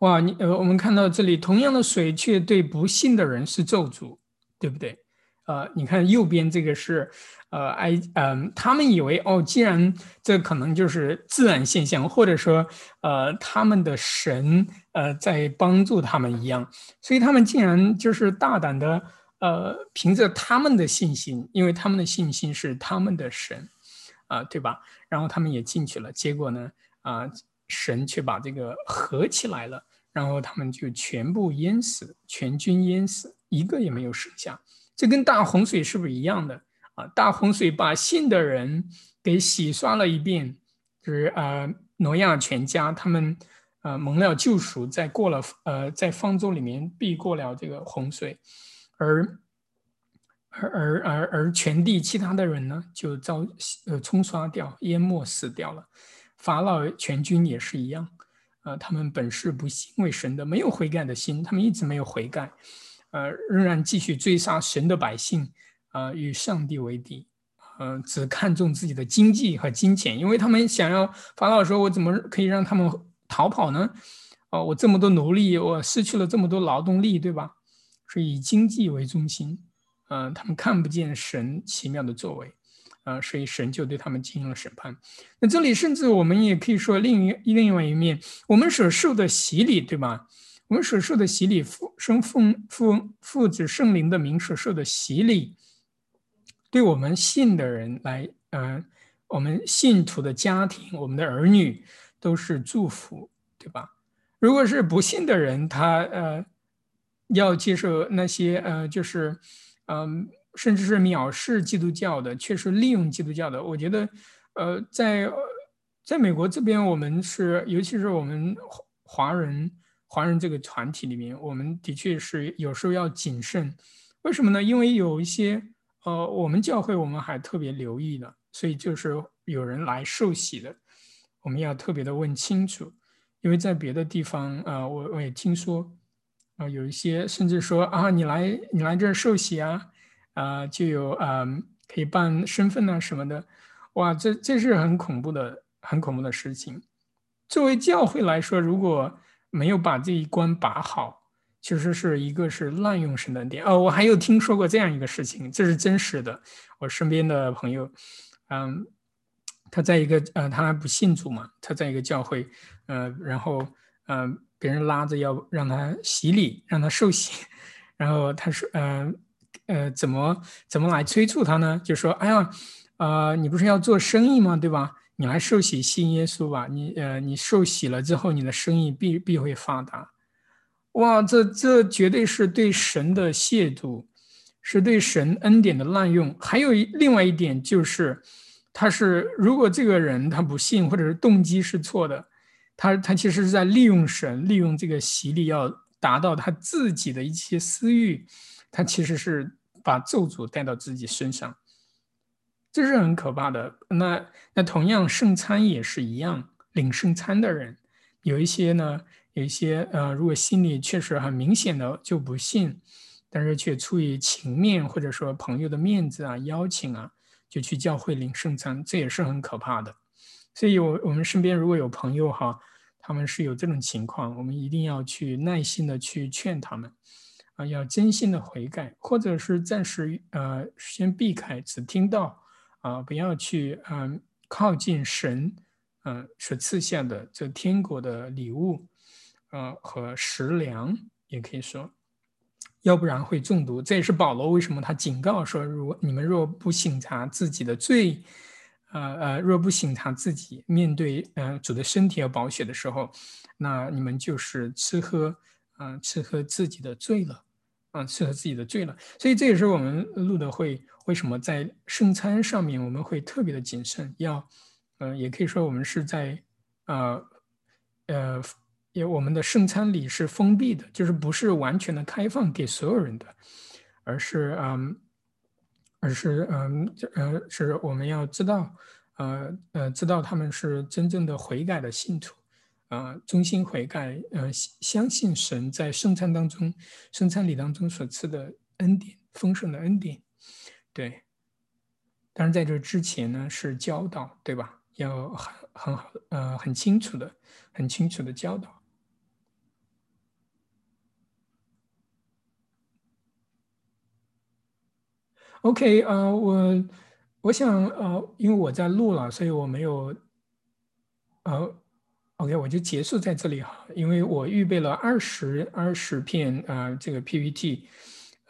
哇，你呃，我们看到这里，同样的水却对不信的人是咒诅，对不对？呃，你看右边这个是。呃，埃，嗯，他们以为哦，既然这可能就是自然现象，或者说，呃，他们的神呃在帮助他们一样，所以他们竟然就是大胆的，呃，凭着他们的信心，因为他们的信心是他们的神，啊，对吧？然后他们也进去了，结果呢，啊，神却把这个合起来了，然后他们就全部淹死，全军淹死，一个也没有剩下。这跟大洪水是不是一样的？啊！大洪水把信的人给洗刷了一遍，就是呃，挪亚全家他们呃蒙了救赎，在过了呃在方舟里面避过了这个洪水，而而而而而全地其他的人呢，就遭呃冲刷掉、淹没死掉了。法老全军也是一样，呃，他们本是不信为神的，没有悔改的心，他们一直没有悔改，呃，仍然继续追杀神的百姓。啊，与上帝为敌，嗯，只看重自己的经济和金钱，因为他们想要法老说：“我怎么可以让他们逃跑呢？哦，我这么多奴隶，我失去了这么多劳动力，对吧？是以经济为中心，嗯，他们看不见神奇妙的作为，啊，所以神就对他们进行了审判。那这里甚至我们也可以说另一另外一面，我们所受的洗礼，对吧？我们所受的洗礼，父生父父父子圣灵的名所受的洗礼。对我们信的人来，嗯，我们信徒的家庭，我们的儿女都是祝福，对吧？如果是不信的人，他呃要接受那些呃，就是嗯，甚至是藐视基督教的，确实利用基督教的。我觉得，呃，在在美国这边，我们是，尤其是我们华人华人这个团体里面，我们的确是有时候要谨慎。为什么呢？因为有一些。呃，我们教会我们还特别留意的，所以就是有人来受洗的，我们要特别的问清楚，因为在别的地方，呃，我我也听说，啊，有一些甚至说啊，你来你来这儿受洗啊，啊，就有啊可以办身份啊什么的，哇，这这是很恐怖的，很恐怖的事情。作为教会来说，如果没有把这一关把好。其实是一个是滥用神的恩典哦，我还有听说过这样一个事情，这是真实的。我身边的朋友，嗯，他在一个呃，他还不信主嘛，他在一个教会，呃，然后嗯，别人拉着要让他洗礼，让他受洗，然后他说，呃呃，怎么怎么来催促他呢？就说，哎呀，呃，你不是要做生意吗？对吧？你来受洗信耶稣吧，你呃，你受洗了之后，你的生意必必会发达。哇，这这绝对是对神的亵渎，是对神恩典的滥用。还有另外一点就是，他是如果这个人他不信，或者是动机是错的，他他其实是在利用神，利用这个洗礼要达到他自己的一些私欲，他其实是把咒诅带到自己身上，这是很可怕的。那那同样圣餐也是一样，领圣餐的人有一些呢。有一些呃，如果心里确实很明显的就不信，但是却出于情面或者说朋友的面子啊、邀请啊，就去教会领圣餐，这也是很可怕的。所以，我我们身边如果有朋友哈，他们是有这种情况，我们一定要去耐心的去劝他们。啊，要真心的悔改，或者是暂时呃先避开，只听到啊，不要去嗯靠近神嗯所赐下的这天国的礼物呃和食粮，也可以说，要不然会中毒。这也是保罗为什么他警告说，如果你们若不醒察自己的罪。呃呃，若不醒察自己，面对呃主的身体和宝血的时候，那你们就是吃喝，嗯，吃喝自己的罪了，啊，吃喝自己的罪了。所以这也是我们录的会为什么在圣餐上面我们会特别的谨慎，要，嗯，也可以说我们是在，呃，呃，也我们的圣餐礼是封闭的，就是不是完全的开放给所有人的，而是嗯。而是，嗯，呃，是我们要知道，呃，呃，知道他们是真正的悔改的信徒，啊，衷心悔改，呃，相信神在圣餐当中、圣餐礼当中所赐的恩典，丰盛的恩典，对。当然，在这之前呢，是教导，对吧？要很很好，呃，很清楚的、很清楚的教导。OK，呃，我我想，呃，因为我在录了，所以我没有，呃，OK，我就结束在这里哈，因为我预备了二十二十片啊这个 PPT，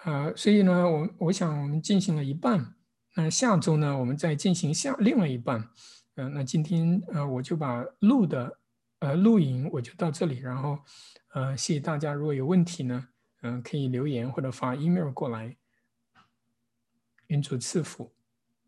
呃，所以呢，我我想我们进行了一半，那下周呢，我们再进行下另外一半，嗯，那今天呃我就把录的呃录影我就到这里，然后呃谢谢大家，如果有问题呢，嗯，可以留言或者发 email 过来。愿主赐福。